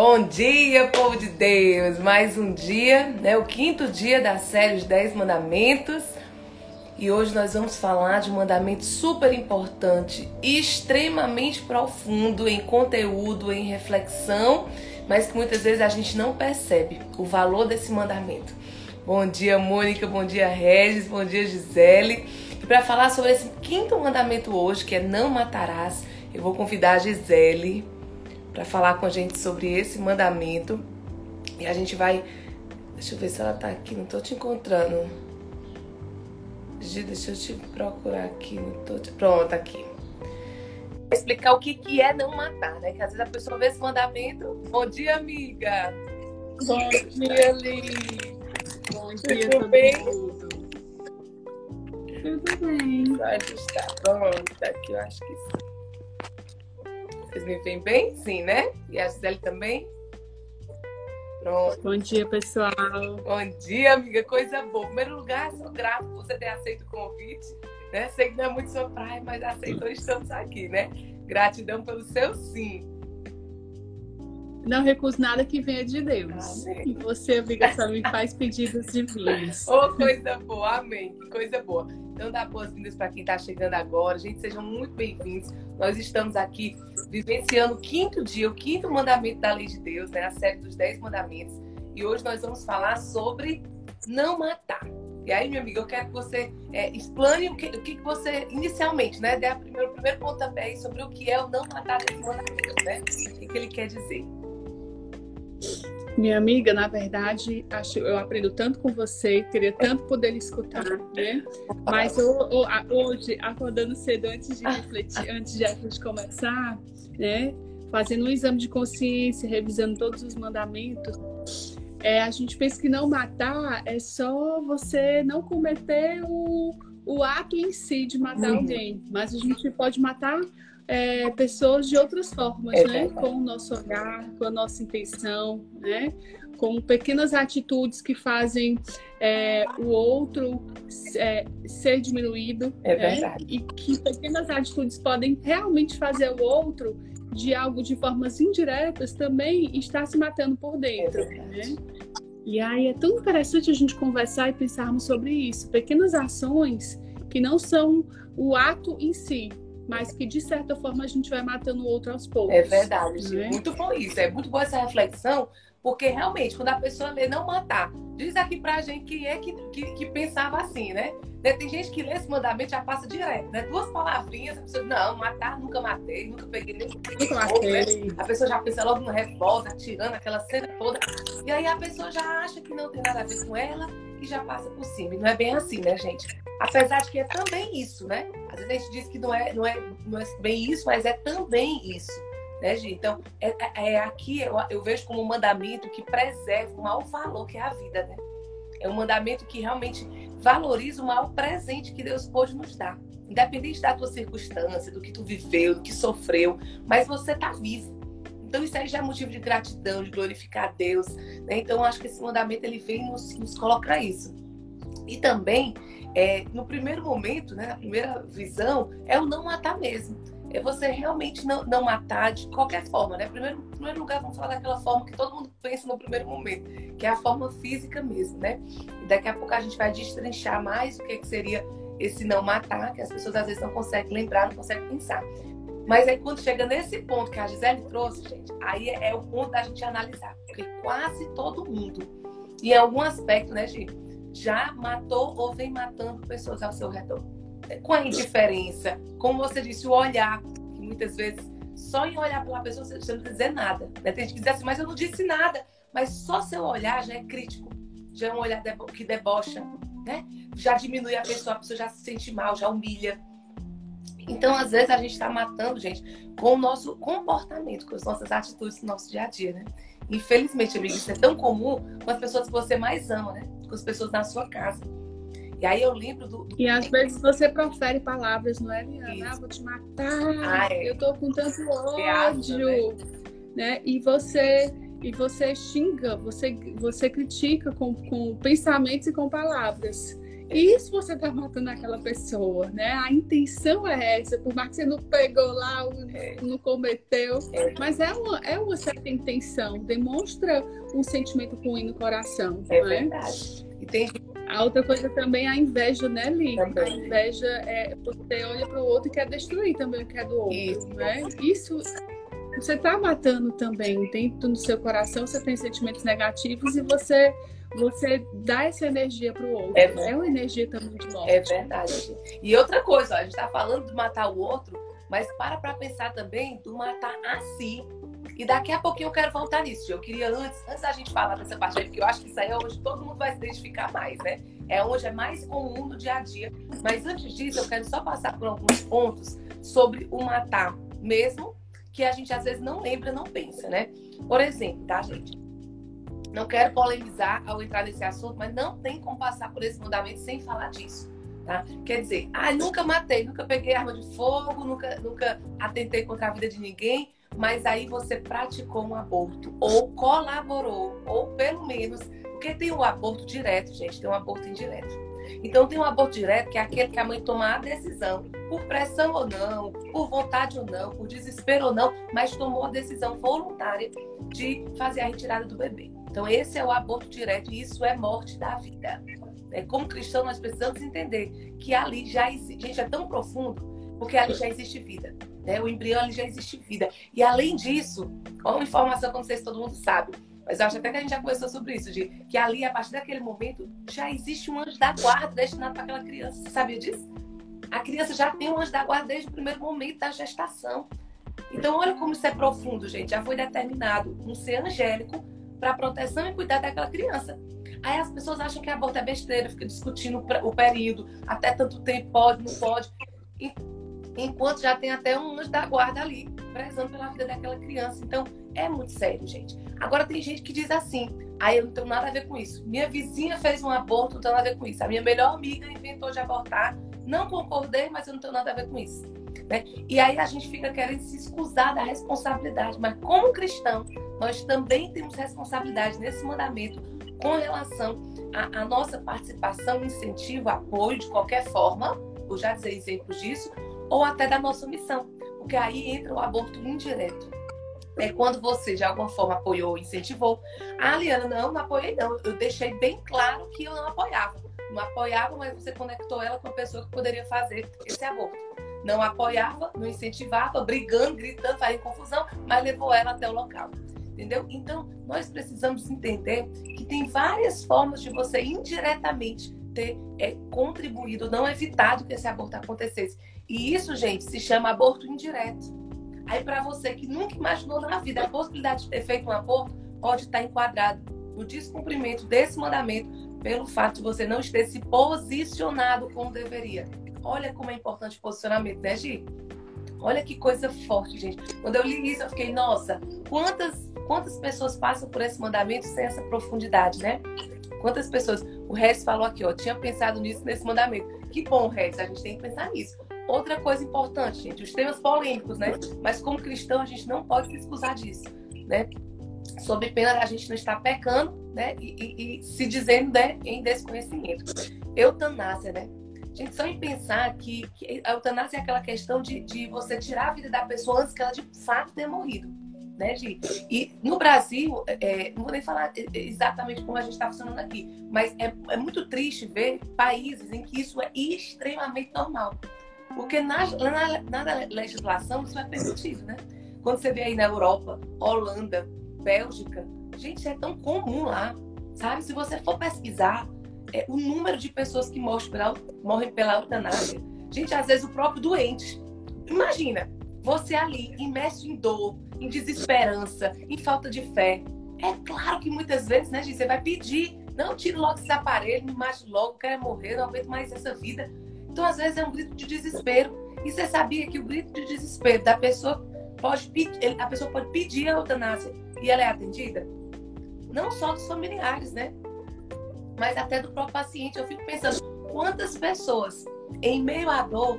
Bom dia, povo de Deus! Mais um dia, né? O quinto dia da série Os Dez Mandamentos. E hoje nós vamos falar de um mandamento super importante, extremamente profundo em conteúdo, em reflexão, mas que muitas vezes a gente não percebe o valor desse mandamento. Bom dia, Mônica, bom dia, Regis, bom dia, Gisele. E para falar sobre esse quinto mandamento hoje, que é não matarás, eu vou convidar a Gisele para falar com a gente sobre esse mandamento. E a gente vai. Deixa eu ver se ela tá aqui, não tô te encontrando. Gi, deixa eu te procurar aqui, não tô te... Pronto, aqui. Explicar o que, que é não matar, né? Que às vezes a pessoa vê esse mandamento. Bom dia, amiga! Bom dia, Li! Bom dia, Tudo bem? mundo. Tudo bem. Vai ajustar. Pronto, aqui eu acho que sim. Vocês me veem bem? Sim, né? E a Gisele também? Pronto. Bom dia, pessoal. Bom dia, amiga. Coisa boa. Em primeiro lugar, sou grata por você ter aceito o convite. Né? Sei que não é muito sua praia, mas aceitou, estamos aqui, né? Gratidão pelo seu sim. Não recuso nada que venha de Deus. Amém. E você, amiga, só me faz pedidos divinos. Ô, coisa boa, amém. Que coisa boa. Então, dá boas-vindas para quem está chegando agora. Gente, sejam muito bem-vindos. Nós estamos aqui vivenciando o quinto dia, o quinto mandamento da lei de Deus, né? A série dos Dez Mandamentos. E hoje nós vamos falar sobre não matar. E aí, minha amiga, eu quero que você é, explane o que, o que você, inicialmente, né? Dê a primeiro, o primeiro pontapé aí sobre o que é o não matar desse mandamento, né? O que, que ele quer dizer. Minha amiga, na verdade, acho, eu aprendo tanto com você, queria tanto poder escutar, né? Mas eu, eu- hoje, acordando cedo antes de refletir, antes de a gente começar, né? Fazendo um exame de consciência, revisando todos os mandamentos, é, a gente pensa que não matar é só você não cometer o, o ato em si de matar Uhum. alguém, mas a gente pode matar é, pessoas de outras formas, É né? Com o nosso olhar, com a nossa intenção, né? Com pequenas atitudes que fazem é, o outro é, ser diminuído, É né? verdade. E que pequenas atitudes podem realmente fazer o outro de algo de formas indiretas também estar se matando por dentro, É né? E aí é tão interessante a gente conversar e pensarmos sobre isso. Pequenas ações que não são o ato em si, mas que de certa forma a gente vai matando o outro aos poucos. É verdade, né? Muito bom isso. É muito boa essa reflexão, porque realmente, quando a pessoa lê não matar, diz aqui pra gente quem é que, que, que pensava assim, né? Né, Tem gente que lê esse mandamento e já passa direto, né? Duas palavrinhas, a pessoa diz, não, matar, nunca matei, nunca peguei nem Nunca fogo, né? matei. A pessoa já pensa logo no revólver, atirando aquela cena toda. E aí a pessoa já acha que não tem nada a ver com ela e já passa por cima. E não é bem assim, né, gente? Apesar de que é também isso, né? Às vezes a gente diz que não é, não é, não é bem isso, mas é também isso. Né, Gi? Então, é, é- é aqui eu, eu vejo como um mandamento que preserva o maior valor que é a vida, né? É um mandamento que realmente valoriza o maior presente que Deus pôde nos dar. Independente da tua circunstância, do que tu viveu, do que sofreu, mas você tá vivo. Então isso aí já é motivo de gratidão, de glorificar a Deus. Né? Então eu acho que esse mandamento ele vem nos, nos colocar isso. E também, é, no primeiro momento, né, na primeira visão, é o não matar mesmo. É você realmente não, não matar de qualquer forma, né? Primeiro, em primeiro lugar, vamos falar daquela forma que todo mundo pensa no primeiro momento, que é a forma física mesmo, né? E daqui a pouco a gente vai destrinchar mais o que, que seria esse não matar, que as pessoas às vezes não conseguem lembrar, não conseguem pensar. Mas aí quando chega nesse ponto que a Gisele trouxe, gente, aí é, é o ponto da gente analisar. Porque quase todo mundo, em algum aspecto, né, gente, já matou ou vem matando pessoas ao seu redor. Com a indiferença, como você disse, o olhar, que muitas vezes só em olhar pela pessoa você não precisa dizer nada. Né? Tem gente que diz assim, mas eu não disse nada. Mas só seu olhar já é crítico, já é um olhar que debocha, né? Já diminui a pessoa, a pessoa já se sente mal, já humilha. Então, às vezes, a gente está matando, gente, com o nosso comportamento, com as nossas atitudes no nosso dia a dia, né? Infelizmente, isso é tão comum com as pessoas que você mais ama, né? Com as pessoas na sua casa. E aí eu lembro do. do- E às vezes você profere palavras, não é, Liana? Ah, vou te matar. Ah, é. Eu tô com tanto Reaça, ódio. né? E você e você xinga, você, você critica com, com pensamentos e com palavras. Isso você está matando aquela pessoa, né? A intenção é essa, por mais que você não pegou lá, não cometeu, mas é uma, é uma certa intenção, demonstra um sentimento ruim no coração. É né? verdade. E tem a outra coisa também é a inveja, né, Li? Também. A inveja é você olha para o outro e quer destruir também o que é do outro, Isso. né? Isso você está matando também. Dentro do seu coração você tem sentimentos negativos e você você dá essa energia para o outro. É, é uma energia também de morte. É verdade. E outra coisa, ó, a gente está falando de matar o outro, mas para para pensar também do matar a si. E daqui a pouquinho eu quero voltar nisso. Eu queria antes, antes da gente falar dessa parte aí, porque eu acho que isso aí é onde todo mundo vai se identificar mais, né? É onde é mais comum no dia a dia. Mas antes disso, eu quero só passar por alguns pontos sobre o matar mesmo, que a gente às vezes não lembra, não pensa, né? Por exemplo, tá, gente? Não quero polemizar ao entrar nesse assunto, mas não tem como passar por esse fundamento sem falar disso. Tá? Quer dizer, ah, nunca matei, nunca peguei arma de fogo, nunca, nunca atentei contra a vida de ninguém, mas aí você praticou um aborto, ou colaborou, ou pelo menos, porque tem o aborto direto, gente, tem um aborto indireto. Então tem um aborto direto, que é aquele que a mãe toma a decisão, por pressão ou não, por vontade ou não, por desespero ou não, mas tomou a decisão voluntária de fazer a retirada do bebê. Então esse é o aborto direto e isso é morte da vida. É, como cristão, nós precisamos entender que ali já existe, gente, é tão profundo, porque ali já existe vida. Né? O embrião ali já existe vida. E além disso, uma informação que não sei se todo mundo sabe, mas eu acho até que a gente já conversou sobre isso, de que ali, a partir daquele momento, já existe um anjo da guarda destinado para aquela criança. Você sabia disso? A criança já tem um anjo da guarda desde o primeiro momento da gestação. Então, olha como isso é profundo, gente. Já foi determinado um ser angélico para proteção e cuidar daquela criança. Aí as pessoas acham que aborto é besteira, fica discutindo o período, até tanto tempo pode, não pode enquanto já tem até um anjo da guarda ali, prezando pela vida daquela criança. Então, é muito sério, gente. Agora, tem gente que diz assim: aí ah, eu não tenho nada a ver com isso. Minha vizinha fez um aborto, não tenho nada a ver com isso. A minha melhor amiga inventou de abortar, não concordei, mas eu não tenho nada a ver com isso. Né? E aí a gente fica querendo se excusar da responsabilidade. Mas, como cristão, nós também temos responsabilidade nesse mandamento com relação à, nossa participação, incentivo, apoio de qualquer forma. Eu já dei exemplos disso, ou até da nossa missão, porque aí entra o aborto indireto. É quando você de alguma forma apoiou, incentivou. Ah, Liana, não, não apoiei não. Eu deixei bem claro que eu não apoiava. Não apoiava, mas você conectou ela com a pessoa que poderia fazer esse aborto. Não apoiava, não incentivava, brigando, gritando, fazendo confusão, mas levou ela até o local. Entendeu? Então, nós precisamos entender que tem várias formas de você indiretamente ter é, contribuído, não evitado que esse aborto acontecesse. E isso, gente, se chama aborto indireto. Aí, para você que nunca imaginou na vida a possibilidade de ter feito um aborto, pode estar enquadrado no descumprimento desse mandamento pelo fato de você não ter se posicionado como deveria. Olha como é importante o posicionamento, né, Gi? Olha que coisa forte, gente. Quando eu li isso, eu fiquei, nossa, quantas, quantas pessoas passam por esse mandamento sem essa profundidade, né? Quantas pessoas? O Regis falou aqui, ó, tinha pensado nisso nesse mandamento. Que bom, Regis, a gente tem que pensar nisso. Outra coisa importante, gente, os temas polêmicos, né? Mas como cristão, a gente não pode se excusar disso, né? Sob pena a gente não estar pecando, né? E, e, e se dizendo né, em desconhecimento. Eutanásia, né? Gente, só em pensar que, que a eutanásia é aquela questão de, de você tirar a vida da pessoa antes que ela de fato tenha morrido né, Gi? E no Brasil, é, não vou nem falar exatamente como a gente está funcionando aqui, mas é, é, muito triste ver países em que isso é extremamente normal. Porque na, na, na legislação isso é permitido, né? Quando você vê aí na Europa, Holanda, Bélgica, gente, é tão comum lá, sabe? Se você for pesquisar, é, o número de pessoas que morrem pela, morrem pela eutanásia, gente, às vezes o próprio doente. Imagina, você ali, imerso em dor, em desesperança, em falta de fé. É claro que muitas vezes, né, gente, você vai pedir, não, tire logo esse aparelho, me mate logo, quero morrer, não aguento mais essa vida. Então, às vezes, é um grito de desespero. E você sabia que o grito de desespero da pessoa pode pedir, a pessoa pode pedir a eutanásia e ela é atendida? Não só dos familiares, né? Mas até do próprio paciente. Eu fico pensando, quantas pessoas, em meio à dor,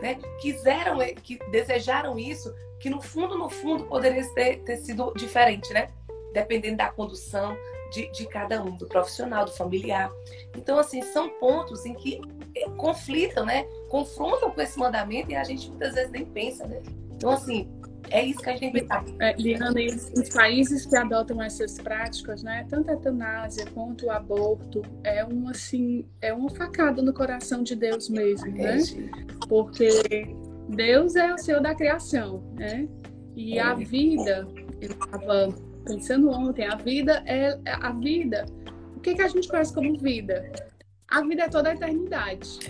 né, quiseram, que desejaram isso, que no fundo, no fundo, poderia ter, ter sido diferente, né? Dependendo da condução, de, de cada um, do profissional, do familiar. Então, assim, são pontos em que é, conflitam, né? Confrontam com esse mandamento e a gente muitas vezes nem pensa, né? Então, assim, é isso que a gente tem que pensar. É, Liana, os países que adotam essas práticas, né, tanto a eutanásia quanto o aborto, é um assim, é uma facada no coração de Deus mesmo, né? É, Porque Deus é o Senhor da criação, né? E é. a vida, eu estava pensando ontem, a vida é a vida. O que, que a gente conhece como vida? A vida é toda a eternidade.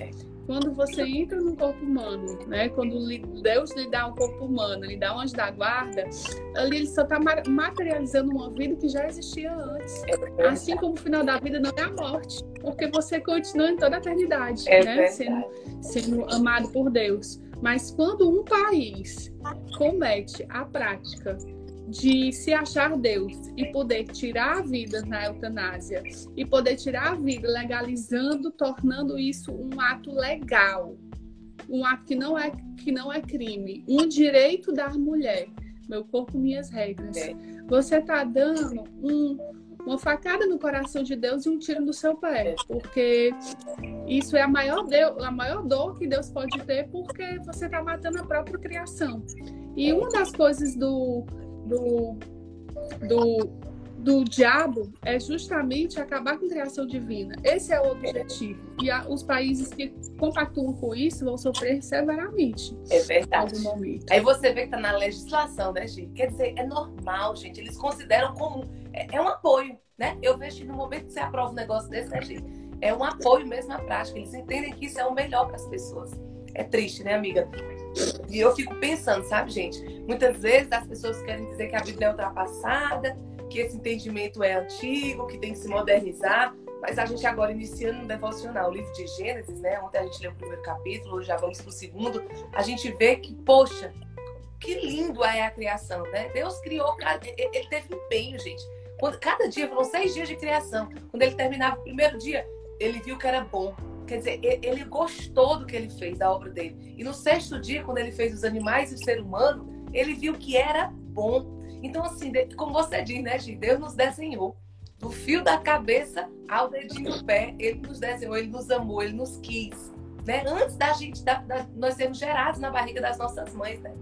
Quando você entra no corpo humano, né? Quando Deus lhe dá um corpo humano, lhe dá um anjo da guarda, ali ele só está materializando uma vida que já existia antes. É assim como o final da vida não é a morte, porque você continua em toda a eternidade, é né? Sendo, sendo amado por Deus. Mas quando um país comete a prática de se achar Deus e poder tirar a vida na eutanásia e poder tirar a vida legalizando, tornando isso um ato legal, um ato que não é que não é crime, um direito da mulher, meu corpo, minhas regras. É. Você está dando um, uma facada no coração de Deus e um tiro no seu pé, porque isso é a maior, Deus, a maior dor que Deus pode ter, porque você está matando a própria criação. E uma das coisas do do, do, do diabo é justamente acabar com a criação divina. Esse é o objetivo. E a, os países que compactuam com isso vão sofrer severamente. É verdade. Aí você vê que está na legislação, né, gente? Quer dizer, é normal, gente. Eles consideram comum. É, é um apoio, né? Eu vejo que no momento que você aprova um negócio desse, né, gente? É um apoio mesmo à prática. Eles entendem que isso é o melhor para as pessoas. É triste, né, amiga? E eu fico pensando, sabe, gente? Muitas vezes as pessoas querem dizer que a Bíblia é ultrapassada, que esse entendimento é antigo, que tem que se modernizar. Mas a gente agora iniciando um devocional, o livro de Gênesis, né? Ontem a gente leu o primeiro capítulo, hoje já vamos para o segundo. A gente vê que, poxa, que lindo é a criação, né? Deus criou, ele teve empenho, gente. Quando, cada dia foram seis dias de criação. Quando ele terminava o primeiro dia, ele viu que era bom. Quer dizer, ele gostou do que ele fez, da obra dele. E no sexto dia, quando ele fez os animais e o ser humano, ele viu que era bom. Então, assim, como você diz, né, Gi? Deus nos desenhou. Do fio da cabeça ao dedinho do pé, ele nos desenhou, ele nos amou, ele nos quis. Né? Antes da gente, da, da, nós sermos gerados na barriga das nossas mães, né?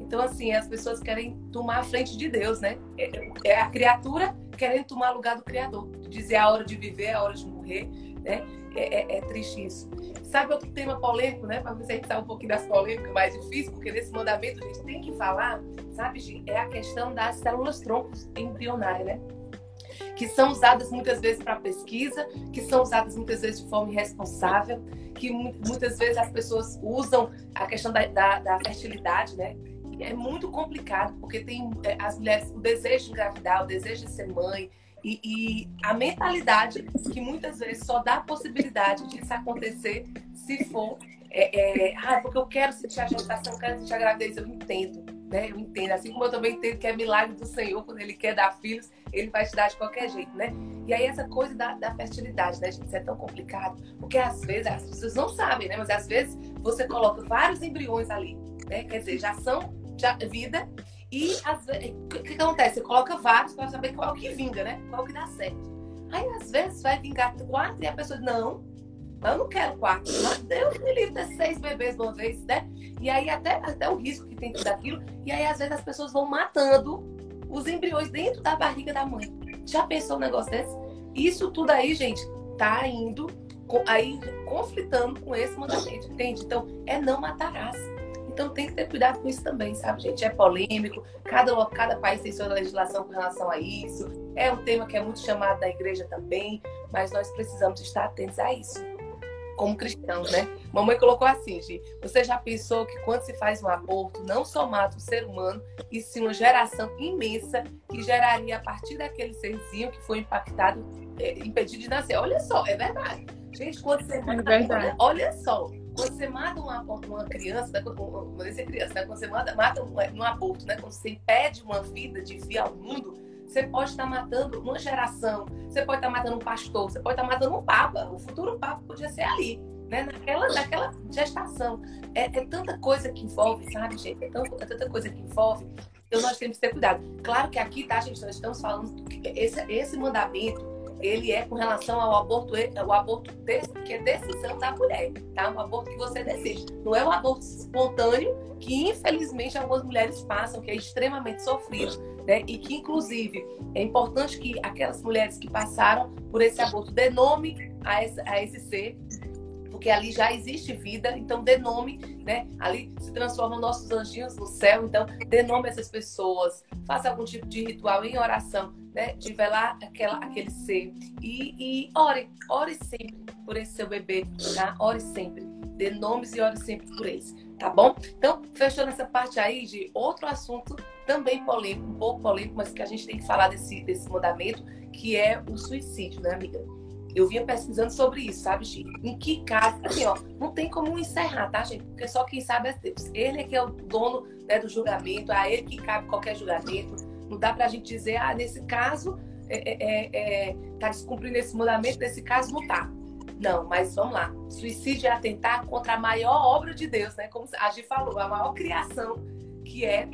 Então, assim, as pessoas querem tomar a frente de Deus, né? É, é a criatura querendo tomar lugar do Criador. Dizer a hora de viver, é a hora de morrer, né? É, é, é, triste isso. Sabe outro tema polêmico, né? Para você sair um pouquinho das polêmicas mais difíceis, porque nesse mandamento a gente tem que falar, sabe, Gi? É a questão das células troncos embrionárias, né? Que são usadas muitas vezes para pesquisa, que são usadas muitas vezes de forma irresponsável, que muitas vezes as pessoas usam a questão da, da, da fertilidade, né? é muito complicado, porque tem é, as mulheres, o desejo de engravidar, o desejo de ser mãe, e, e, a mentalidade que muitas vezes só dá a possibilidade disso acontecer se for. É, é, ah, porque eu quero sentir a gestação, eu quero sentir a gravidez, eu entendo, né? Eu entendo. Assim como eu também entendo que é milagre do Senhor, quando Ele quer dar filhos, Ele vai te dar de qualquer jeito, né? E aí essa coisa da, da fertilidade, né, gente? Isso é tão complicado, porque às vezes as pessoas não sabem, né? Mas às vezes você coloca vários embriões ali, né? Quer dizer, já são já, vida e às vezes, o que, que, acontece? Você coloca vários para saber qual que vinga, né? Qual que dá certo. Aí às vezes vai vingar quatro e a pessoa diz, não, eu não quero quatro. Mas Deus me livre ter seis bebês de uma vez, né? E aí até, até o risco que tem daquilo. E aí às vezes as pessoas vão matando os embriões dentro da barriga da mãe. Já pensou um negócio desse? Isso tudo aí, gente, tá indo aí conflitando com esse mandamento, entende? Então, é não matarás. Então tem que ter cuidado com isso também, sabe, gente? É polêmico, cada, cada país tem sua legislação com relação a isso. É um tema que é muito chamado da igreja também, mas nós precisamos estar atentos a isso. Como cristãos, né? Mamãe colocou assim, Gi, você já pensou que quando se faz um aborto, não só mata o ser humano, e sim uma geração imensa que geraria a partir daquele serzinho que foi impactado, é, impedido de nascer. Olha só, é verdade. Gente, quando você mata, é olha, olha só, você mata uma, uma criança, né, é criança, né? quando você mata, mata um, um aborto, né? quando você impede uma vida de vir ao mundo, você pode estar matando uma geração, você pode estar matando um pastor, você pode estar matando um papa, o futuro papa podia ser ali, né? naquela, naquela gestação. É, é tanta coisa que envolve, sabe, gente? É, tão, é tanta coisa que envolve Então nós temos que ter cuidado. Claro que aqui, tá, gente, nós estamos falando que esse, esse mandamento, ele é com relação ao aborto, o aborto que é decisão da mulher, tá? Um aborto que você decide. Não é um aborto espontâneo que, infelizmente, algumas mulheres passam, que é extremamente sofrido, né? E que, inclusive, é importante que aquelas mulheres que passaram por esse aborto dê nome a esse, a esse ser porque ali já existe vida, então dê nome, né? Ali se transformam nossos anjinhos no céu, então dê nome a essas pessoas, faça algum tipo de ritual em oração, né? De velar aquela, aquele ser e, e ore, ore sempre por esse seu bebê, tá? Ore sempre, dê nomes e ore sempre por eles, tá bom? Então, fechando essa parte aí de outro assunto também polêmico, um pouco polêmico, mas que a gente tem que falar desse, desse mandamento, que é o suicídio, né, amiga? Eu vinha pesquisando sobre isso, sabe, Chico? Em que caso, assim, ó, não tem como encerrar, tá, gente? Porque só quem sabe é Deus. Ele é que é o dono né, do julgamento, a ele que cabe qualquer julgamento. Não dá pra gente dizer, ah, nesse caso, é, é, é, tá descumprindo esse mandamento, nesse caso não tá. Não, mas vamos lá. Suicídio é atentar contra a maior obra de Deus, né? Como a gente falou, a maior criação que é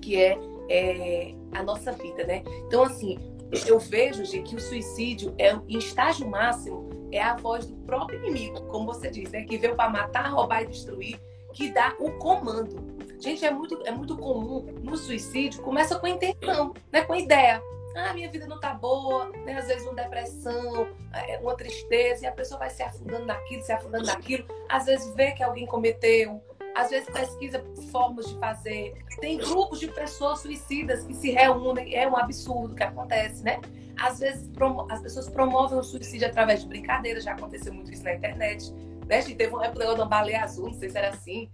que é, é a nossa vida, né? Então, assim, eu vejo, gente, que o suicídio é, em estágio máximo, é a voz do próprio inimigo, como você disse, né? Que veio para matar, roubar e destruir, que dá o comando. Gente, é muito, é muito comum no suicídio, começa com intenção, né? Com ideia. Ah, minha vida não tá boa, né? Às vezes uma depressão, é, uma tristeza, e a pessoa vai se afundando naquilo, se afundando naquilo. Às vezes vê que alguém cometeu, às vezes pesquisa formas de fazer. Tem grupos de pessoas suicidas que se reúnem, é um absurdo que acontece, né? Às vezes as pessoas promovem o suicídio através de brincadeiras, já aconteceu muito isso na internet. Né? Teve uma época da baleia azul, não sei se era assim.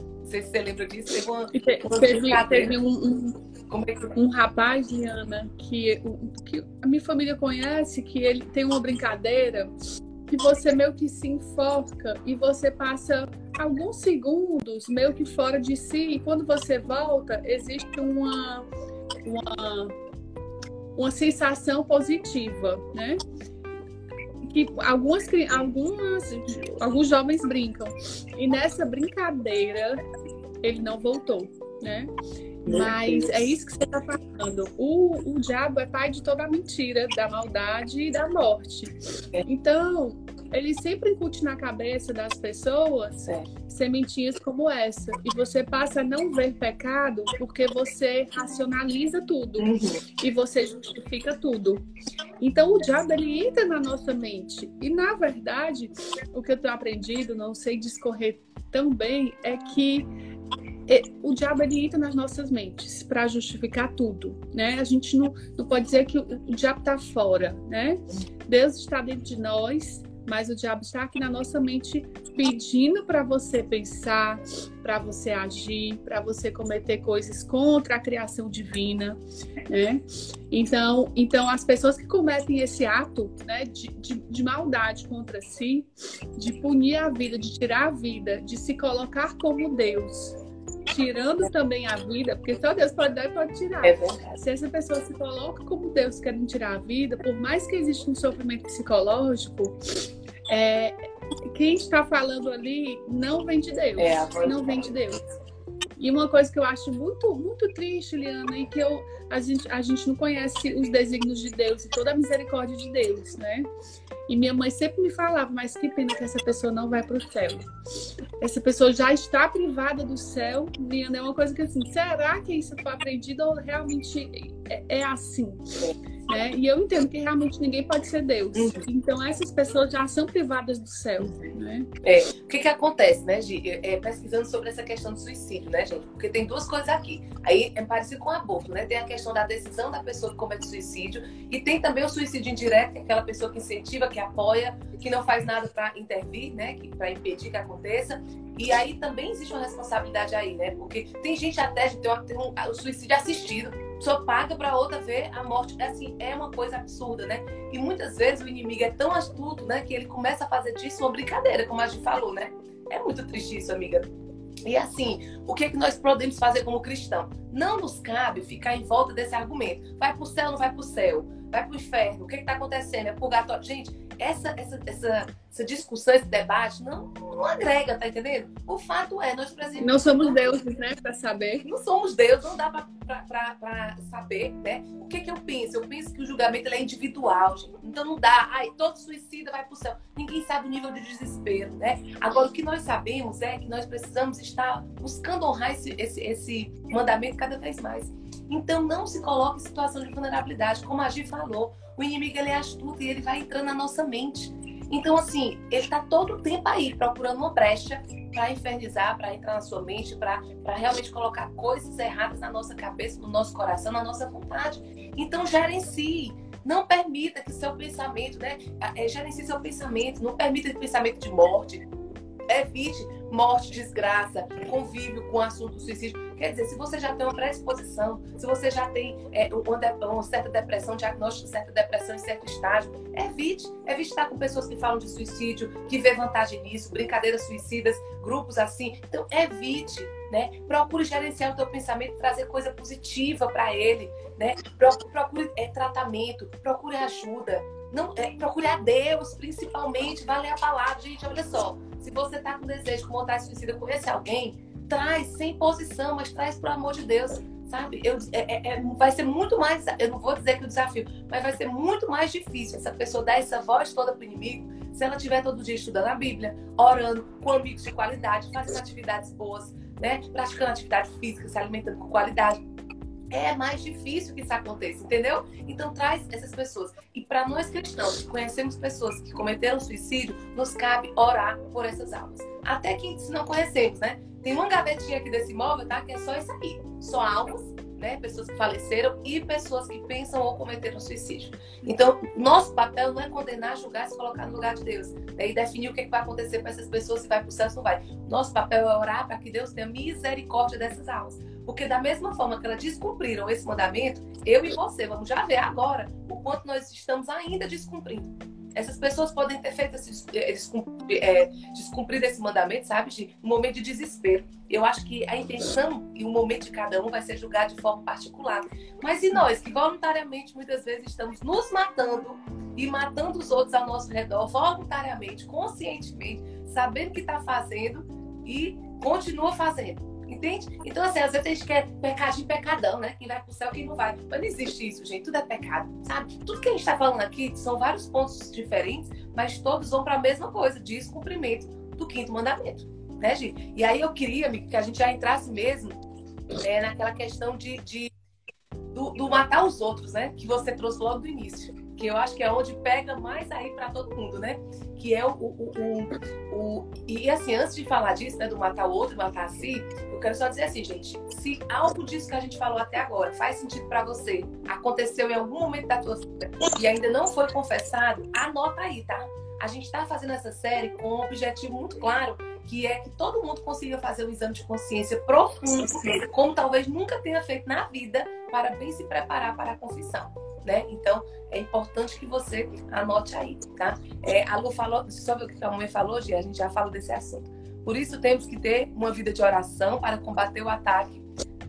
Não sei se você lembra disso. Teve uma, uma teve, teve um, um, é um rapaz, Diana, que, que a minha família conhece, que ele tem uma brincadeira que você meio que se enfoca e você passa alguns segundos meio que fora de si e quando você volta existe uma uma, uma sensação positiva, né? Que algumas, algumas alguns jovens brincam e nessa brincadeira ele não voltou, né? Mas é isso que você está falando. O, o diabo é pai de toda a mentira, da maldade e da morte. É. Então, ele sempre incute na cabeça das pessoas é. sementinhas como essa. E você passa a não ver pecado porque você racionaliza tudo uhum. e você justifica tudo. Então o diabo ele entra na nossa mente. E na verdade, o que eu tenho aprendido, não sei discorrer tão bem, é que é, o diabo ele entra nas nossas mentes para justificar tudo, né? A gente não, não pode dizer que o, o diabo está fora, né? Deus está dentro de nós mas o diabo está aqui na nossa mente pedindo para você pensar, para você agir, para você cometer coisas contra a criação divina, né? Então, então as pessoas que cometem esse ato, né, de, de, de maldade contra si, de punir a vida, de tirar a vida, de se colocar como Deus, tirando também a vida, porque só Deus pode dar e pode tirar. É se essa pessoa se coloca como Deus querendo tirar a vida, por mais que exista um sofrimento psicológico, é, quem está falando ali não vem de Deus. É, não vem de Deus. E uma coisa que eu acho muito, muito triste, Liana, e que eu, a, gente, a gente não conhece os desígnios de Deus e toda a misericórdia de Deus, né? E minha mãe sempre me falava, mas que pena que essa pessoa não vai para o céu. Essa pessoa já está privada do céu. Liana, é uma coisa que assim, será que isso foi aprendido ou realmente é, é assim? Né? E eu entendo que realmente ninguém pode ser Deus. Uhum. Então essas pessoas já são privadas do céu. Né? É. O que, que acontece, né, Gi? É, pesquisando sobre essa questão do suicídio, né, gente? Porque tem duas coisas aqui. Aí é parecido com o aborto, né? Tem a questão da decisão da pessoa que comete suicídio e tem também o suicídio indireto, que é aquela pessoa que incentiva, que apoia, que não faz nada para intervir, né? Para impedir que aconteça. E aí também existe uma responsabilidade aí, né? Porque tem gente até de ter, um, um, o suicídio assistido só paga para outra ver a morte. É assim, é uma coisa absurda, né? E muitas vezes o inimigo é tão astuto, né, que ele começa a fazer disso uma brincadeira, como a gente falou, né? É muito triste isso, amiga. E assim, o que, é que nós podemos fazer como cristão? Não nos cabe ficar em volta desse argumento. Vai para o céu, não vai para o céu. Vai pro inferno, o que está acontecendo? É purgatório. Gente, essa, essa, essa, essa discussão, esse debate não, não agrega, tá entendendo? O fato é, nós precisamos. Não somos deuses, né, para saber. Não somos deuses, não dá para saber, né? O que, que eu penso? Eu penso que o julgamento é individual, gente. Então não dá, ai, todo suicida vai pro céu. Ninguém sabe o nível de desespero, né? Agora, o que nós sabemos é que nós precisamos estar buscando honrar esse, esse, esse mandamento cada vez mais. Então, não se coloque em situação de vulnerabilidade. Como a Gi falou, o inimigo ele é astuto e ele vai entrando na nossa mente. Então, assim, ele está todo o tempo aí procurando uma brecha para infernizar, para entrar na sua mente, para realmente colocar coisas erradas na nossa cabeça, no nosso coração, na nossa vontade. Então, gerencie. Não permita que seu pensamento, né? É, gerencie seu pensamento. Não permita pensamento de morte. Evite morte, desgraça, convívio com assunto suicídio. Quer dizer, se você já tem uma predisposição, se você já tem é, uma, uma, certa depressão, diagnóstico de certa depressão em certo estágio, evite. Evite estar com pessoas que falam de suicídio, que vê vantagem nisso, brincadeiras suicidas, grupos assim. Então, evite. Né? Procure gerenciar o teu pensamento, trazer coisa positiva para ele, né? Procure é, tratamento, procure ajuda, não, é, procure a Deus, principalmente, vale a palavra. Gente, olha só, se você está com desejo de vontade suicida, conhece alguém, traz sem posição, mas traz pro amor de Deus, sabe? Eu, é, é, é, vai ser muito mais, eu não vou dizer que o desafio, mas vai ser muito mais difícil essa pessoa dar essa voz toda pro inimigo se ela estiver todo dia estudando a Bíblia, orando com amigos de qualidade, fazendo atividades boas, né? Praticando atividade física, se alimentando com qualidade é mais difícil que isso aconteça, entendeu? Então traz essas pessoas. E para nós cristãos que conhecemos pessoas que cometeram suicídio, nos cabe orar por essas almas. Até que se não conhecemos, né? Tem uma gavetinha aqui desse imóvel, tá? Que é só isso aqui. Só almas, né? Pessoas que faleceram e pessoas que pensam ou cometeram suicídio. Então, nosso papel não é condenar, julgar, se colocar no lugar de Deus. Né? E definir o que, é que vai acontecer com essas pessoas, se vai para o céu ou não vai. Nosso papel é orar para que Deus tenha misericórdia dessas almas. Porque da mesma forma que elas descumpriram esse mandamento, eu e você vamos já ver agora o quanto nós estamos ainda descumprindo. Essas pessoas podem ter feito esse, é, descumprido esse mandamento, sabe, de um momento de desespero. Eu acho que a intenção e o momento de cada um vai ser julgado de forma particular. Mas e nós, que voluntariamente muitas vezes estamos nos matando e matando os outros ao nosso redor, voluntariamente, conscientemente, sabendo o que está fazendo e continua fazendo. Entende? Então, assim, às vezes a gente quer pecadinho, pecadão, né? Quem vai pro céu, quem não vai. Mas não existe isso, gente. Tudo é pecado, sabe? Tudo que a gente tá falando aqui são vários pontos diferentes, mas todos vão para a mesma coisa, descumprimento do quinto mandamento. Né, Gi? E aí eu queria, que a gente já entrasse mesmo é, naquela questão de, de do, do, matar os outros, né? Que você trouxe logo do início que eu acho que é onde pega mais aí para todo mundo, né? Que é o, o, o, o, E assim, antes de falar disso, né, do matar o outro e matar a si, eu quero só dizer assim, gente: se algo disso que a gente falou até agora faz sentido para você, aconteceu em algum momento da tua vida e ainda não foi confessado, anota aí, tá? A gente está fazendo essa série com um objetivo muito claro, que é que todo mundo consiga fazer um exame de consciência profundo, como talvez nunca tenha feito na vida, para bem se preparar para a confissão né? Então, é importante que você anote aí, tá? É, a Lu falou, ver o que a mãe falou, Gia, a gente já fala desse assunto. Por isso, temos que ter uma vida de oração para combater o ataque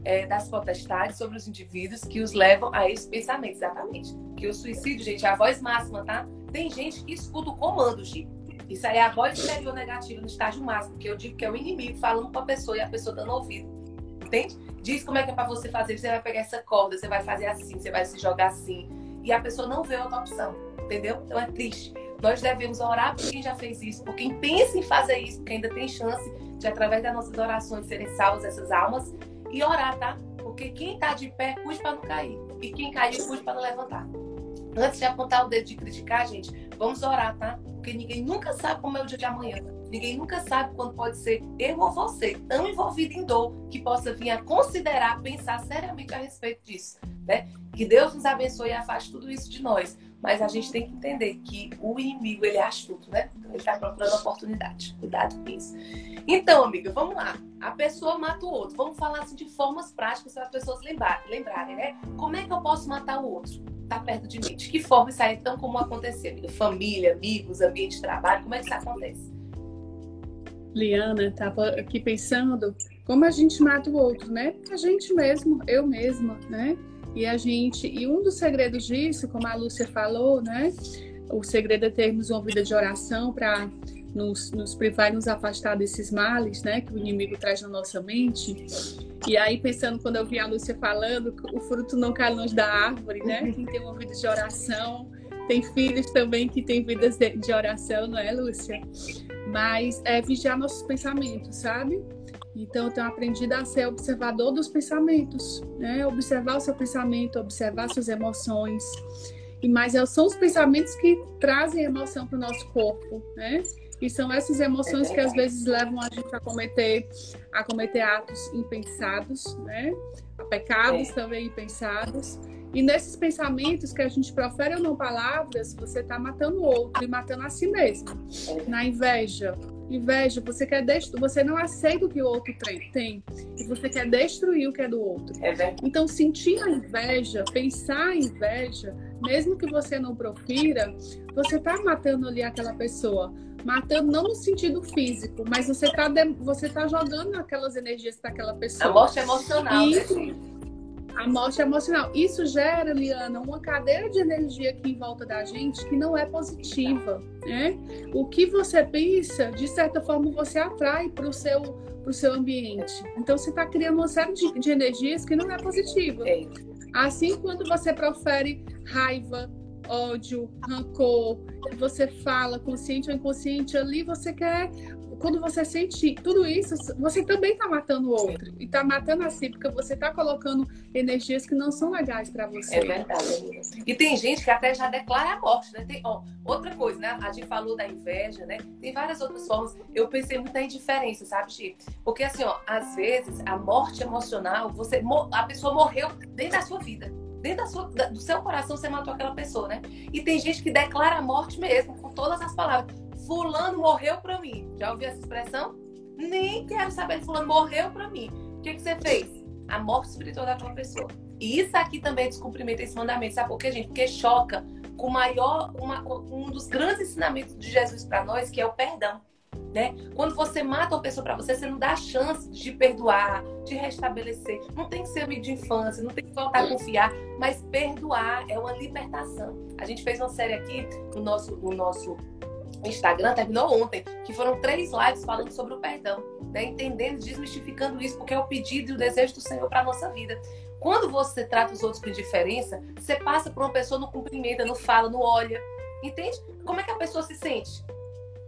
é, das potestades sobre os indivíduos que os levam a esse pensamento, exatamente. Que o suicídio, gente, é a voz máxima, tá? Tem gente que escuta o comando, Gi. Isso aí é a voz interior negativa no estágio máximo, que eu digo que é o inimigo falando com a pessoa e a pessoa dando ouvido. Entende? Diz como é que é para você fazer. Você vai pegar essa corda, você vai fazer assim, você vai se jogar assim. E a pessoa não vê outra opção. Entendeu? Então é triste. Nós devemos orar por quem já fez isso, por quem pensa em fazer isso, porque ainda tem chance de, através das nossas orações, serem salvas essas almas. E orar, tá? Porque quem está de pé, cuide para não cair. E quem caiu, cuide para não levantar. Antes de apontar o dedo de criticar, gente, vamos orar, tá? Porque ninguém nunca sabe como é o dia de amanhã. Ninguém nunca sabe quando pode ser eu ou você tão envolvido em dor que possa vir a considerar, pensar seriamente a respeito disso, né? Que Deus nos abençoe e afaste tudo isso de nós. Mas a gente tem que entender que o inimigo, ele é astuto, né? Então, ele está procurando oportunidade. Cuidado com isso. Então, amiga, vamos lá. A pessoa mata o outro. Vamos falar assim de formas práticas para as pessoas lembrarem, né? Como é que eu posso matar o outro? Tá perto de mim. De que forma isso aí é tão comum acontecer, amiga? Família, amigos, ambiente de trabalho, como é que isso acontece? Liana estava aqui pensando como a gente mata o outro, né? A gente mesmo, eu mesma, né? E a gente, e um dos segredos disso, como a Lúcia falou, né? O segredo é termos uma vida de oração para nos, nos privar e nos afastar desses males, né? Que o inimigo traz na nossa mente. E aí, pensando, quando eu vi a Lúcia falando, o fruto não cai longe da árvore, né? Quem tem uma vida de oração, tem filhos também que têm vidas de, de oração, não é, Lúcia? Mas é vigiar nossos pensamentos, sabe? Então, eu tenho aprendido a ser observador dos pensamentos, né? Observar o seu pensamento, observar suas emoções. E mas é, são os pensamentos que trazem emoção para o nosso corpo, né? E são essas emoções que às vezes levam a gente a cometer, a cometer atos impensados, né? A pecados é. também impensados. E nesses pensamentos que a gente profere ou não palavras, você está matando o outro e matando a si mesmo. Na inveja. Inveja, você quer destruir, você não aceita o que o outro tem e você quer destruir o que é do outro. É então, sentir a inveja, pensar a inveja, mesmo que você não profira, você está matando ali aquela pessoa matando não no sentido físico, mas você está você tá jogando aquelas energias para aquela pessoa. A morte emocional. E né? A morte emocional. Isso gera, Liana, uma cadeia de energia aqui em volta da gente que não é positiva. Né? O que você pensa, de certa forma, você atrai para o seu, pro seu ambiente. Então, você está criando uma série de, de energias que não é positiva. Assim, quando você profere raiva, ódio, rancor, você fala consciente ou inconsciente, ali você quer. Quando você sente tudo isso, você também está matando o outro. E está matando assim, porque você está colocando energias que não são legais para você. É verdade. E tem gente que até já declara a morte, né? Tem, ó, outra coisa, né? A gente falou da inveja, né? Tem várias outras formas. Eu pensei muito na indiferença, sabe? Porque assim, ó, às vezes a morte emocional, você, a pessoa morreu dentro da sua vida dentro sua, do seu coração você matou aquela pessoa, né? E tem gente que declara a morte mesmo, com todas as palavras. Fulano morreu pra mim. Já ouviu essa expressão? Nem quero saber, fulano morreu pra mim. O que, que você fez? A morte espiritual daquela pessoa. E isso aqui também é descumprimento esse mandamento. Sabe por quê, gente? Porque choca com o maior, uma, um dos grandes ensinamentos de Jesus para nós, que é o perdão. Né? Quando você mata uma pessoa para você, você não dá a chance de perdoar, de restabelecer. Não tem que ser amigo de infância, não tem que voltar a confiar, mas perdoar é uma libertação. A gente fez uma série aqui no nosso, no nosso Instagram, terminou ontem, que foram três lives falando sobre o perdão, né? entendendo, desmistificando isso, porque é o pedido e o desejo do Senhor para nossa vida. Quando você trata os outros com indiferença, você passa por uma pessoa, não cumprimenta, não fala, não olha. Entende? Como é que a pessoa se sente?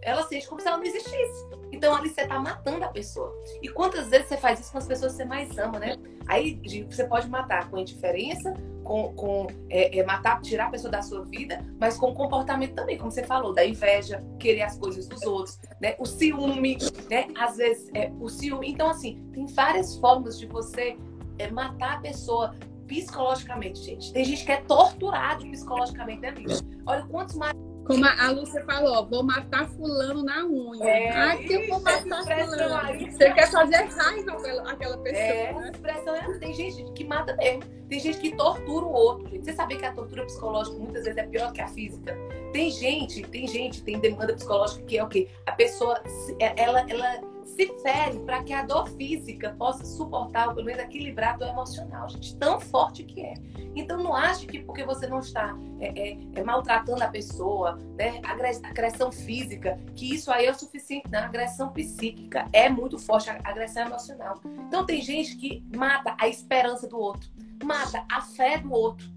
Ela sente como se ela não existisse. Então ali você tá matando a pessoa. E quantas vezes você faz isso com as pessoas que você mais ama, né? Aí você pode matar com indiferença, com, com é, é, matar, tirar a pessoa da sua vida, mas com comportamento também, como você falou, da inveja, querer as coisas dos outros, né? O ciúme, né? Às vezes é, o ciúme. Então, assim, tem várias formas de você é, matar a pessoa psicologicamente, gente. Tem gente que é torturado psicologicamente, né, amiga? Olha quantos mais como a Lúcia falou, vou matar fulano na unha. É, Ai, que eu vou matar fulano. Você quer fazer raiva àquela pessoa, é, né? expressão é, tem gente que mata mesmo. Tem gente que tortura o outro. Gente. Você sabia que a tortura psicológica muitas vezes é pior que a física? Tem gente, tem gente, tem demanda psicológica que é o quê? A pessoa, ela, ela se fere para que a dor física possa suportar, ou pelo menos equilibrar a dor emocional, gente, tão forte que é. Então não ache que porque você não está é, é, é maltratando a pessoa, né, agressão física, que isso aí é o suficiente. Não, agressão psíquica é muito forte, a agressão emocional. Então tem gente que mata a esperança do outro, mata a fé do outro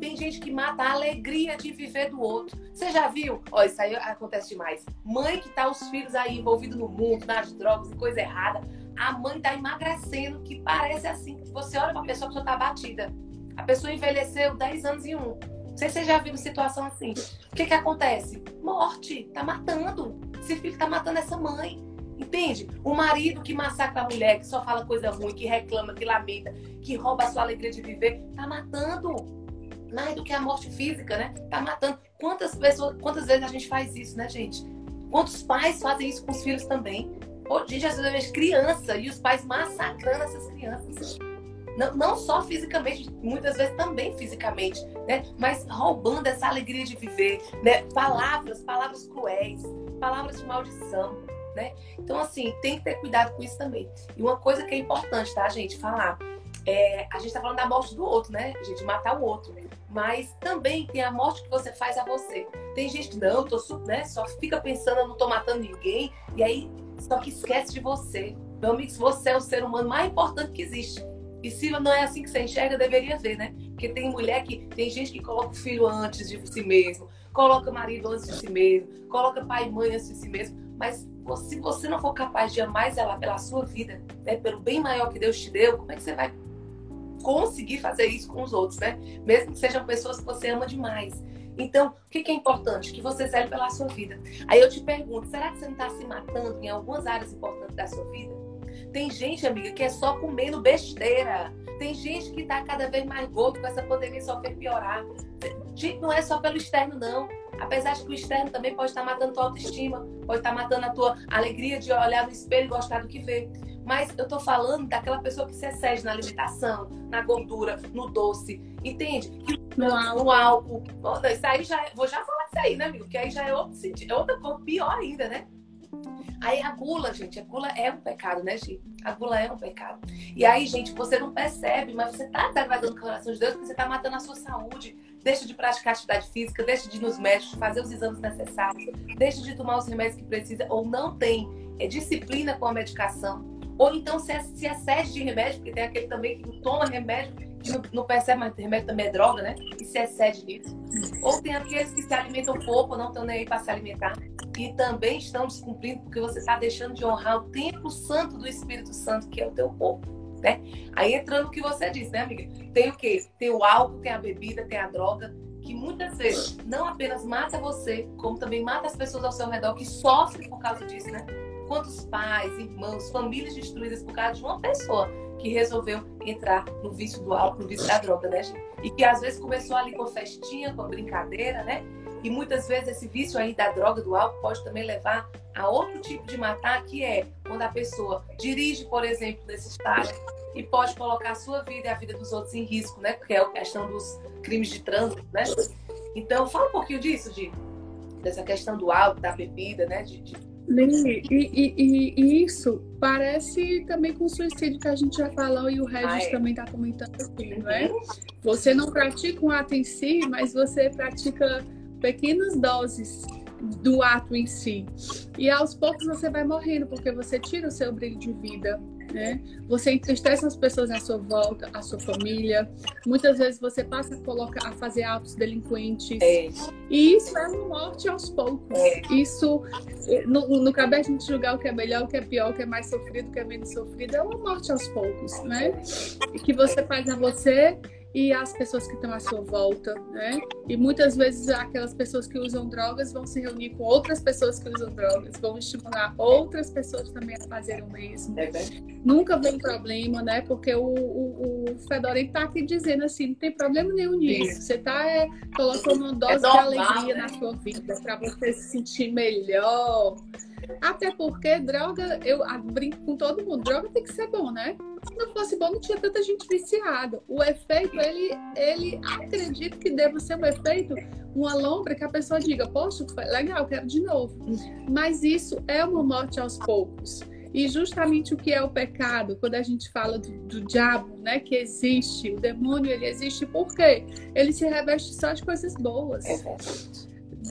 tem gente que mata a alegria de viver do outro. Você já viu? Ó, isso aí acontece demais. Mãe que tá os filhos aí envolvidos no mundo, nas drogas e coisa errada. A mãe tá emagrecendo, que parece assim. Você olha pra pessoa, a pessoa tá batida. A pessoa envelheceu 10 anos em um. Não sei se você já viu situação assim. O que que acontece? Morte. Tá matando. Esse filho tá matando essa mãe. Entende? O marido que massacra a mulher, que só fala coisa ruim, que reclama, que lamenta, que rouba a sua alegria de viver, tá matando mais do que a morte física, né? Tá matando. Quantas pessoas, quantas vezes a gente faz isso, né, gente? Quantos pais fazem isso com os filhos também? Pô, gente, às vezes criança e os pais massacrando essas crianças. Não, não só fisicamente, muitas vezes também fisicamente, né? Mas roubando essa alegria de viver, né? Palavras, palavras cruéis, palavras de maldição, né? Então, assim, tem que ter cuidado com isso também. E uma coisa que é importante, tá, gente? Falar é, a gente está falando da morte do outro, né? A gente matar o outro. Mas também tem a morte que você faz a você. Tem gente que não, tô, né, só fica pensando, não tô matando ninguém, e aí só que esquece de você. Meu amigo, você é o ser humano mais importante que existe. E se não é assim que você enxerga, deveria ver, né? Porque tem mulher que. Tem gente que coloca o filho antes de si mesmo, coloca marido antes de si mesmo, coloca pai e mãe antes de si mesmo. Mas se você não for capaz de amar ela pela sua vida, né, pelo bem maior que Deus te deu, como é que você vai conseguir fazer isso com os outros, né? Mesmo que sejam pessoas que você ama demais. Então, o que é importante? Que você zele pela sua vida. Aí eu te pergunto, será que você não está se matando em algumas áreas importantes da sua vida? Tem gente, amiga, que é só comendo besteira. Tem gente que está cada vez mais gordo com essa pandemia só piorar. Não é só pelo externo, não. Apesar de que o externo também pode estar matando tua autoestima, pode estar matando a tua alegria de olhar no espelho e gostar do que vê. Mas eu tô falando daquela pessoa que se excede na alimentação, na gordura, no doce, entende? No, no álcool. Isso aí já é, vou já falar isso aí, né, amigo? Que aí já é outro sentido, é outra coisa pior ainda, né? Aí a gula, gente, a gula é um pecado, né, gente? A gula é um pecado. E aí, gente, você não percebe, mas você tá desagradando o coração de Deus porque você tá matando a sua saúde. Deixa de praticar atividade física, deixa de ir nos médicos, fazer os exames necessários, deixa de tomar os remédios que precisa ou não tem é, disciplina com a medicação. Ou então se, se excede de remédio, porque tem aquele também que toma remédio que não, não percebe, mas remédio também é droga, né? E se excede nisso. Ou tem aqueles que se alimentam pouco, não estão nem aí para se alimentar. E também estão descumprindo porque você está deixando de honrar o templo santo do Espírito Santo, que é o teu corpo. Né? Aí entrando no que você disse, né, amiga? Tem o quê? Tem o álcool, tem a bebida, tem a droga, que muitas vezes não apenas mata você, como também mata as pessoas ao seu redor que sofrem por causa disso, né? Quantos pais, irmãos, famílias destruídas por causa de uma pessoa que resolveu entrar no vício do álcool, no vício da droga, né, gente? E que às vezes começou ali com festinha, com brincadeira, né? E muitas vezes esse vício aí da droga, do álcool, pode também levar a outro tipo de matar, que é quando a pessoa dirige, por exemplo, nesse estágio e pode colocar a sua vida e a vida dos outros em risco, né? Porque é a questão dos crimes de trânsito, né? Então, fala um pouquinho disso, de dessa questão do álcool, da bebida, né? De, de e, e, e, e, isso parece também com o suicídio que a gente já falou e o Regis é. também está comentando aqui, não é? Você não pratica um ato em si, mas você pratica pequenas doses do ato em si. E aos poucos você vai morrendo, porque você tira o seu brilho de vida, né? Você entristece as pessoas à sua volta, a sua família. Muitas vezes você passa a, colocar, a fazer atos delinquentes. É. E isso é uma morte aos poucos. É. Isso, no, no cabe a gente julgar o que é melhor, o que é pior, o que é mais sofrido, o que é menos sofrido. É uma morte aos poucos, né? E que você faz a você e as pessoas que estão à sua volta, né? E muitas vezes aquelas pessoas que usam drogas vão se reunir com outras pessoas que usam drogas, vão estimular outras pessoas também a fazerem o mesmo. É Nunca vem problema, né? Porque o, o, o Fedorento está aqui dizendo assim, não tem problema nenhum nisso. Você está é, colocando uma dose é normal, de alegria né? na sua vida para você se sentir melhor. Até porque droga, eu brinco com todo mundo, droga tem que ser bom, né? Se não fosse bom, não tinha tanta gente viciada. O efeito, ele, ele acredito que deva ser um efeito, uma lombra que a pessoa diga, poxa, legal, quero de novo. Mas isso é uma morte aos poucos. E justamente o que é o pecado, quando a gente fala do, do, diabo, né, que existe, o demônio, ele existe por quê? Ele se reveste só de coisas boas.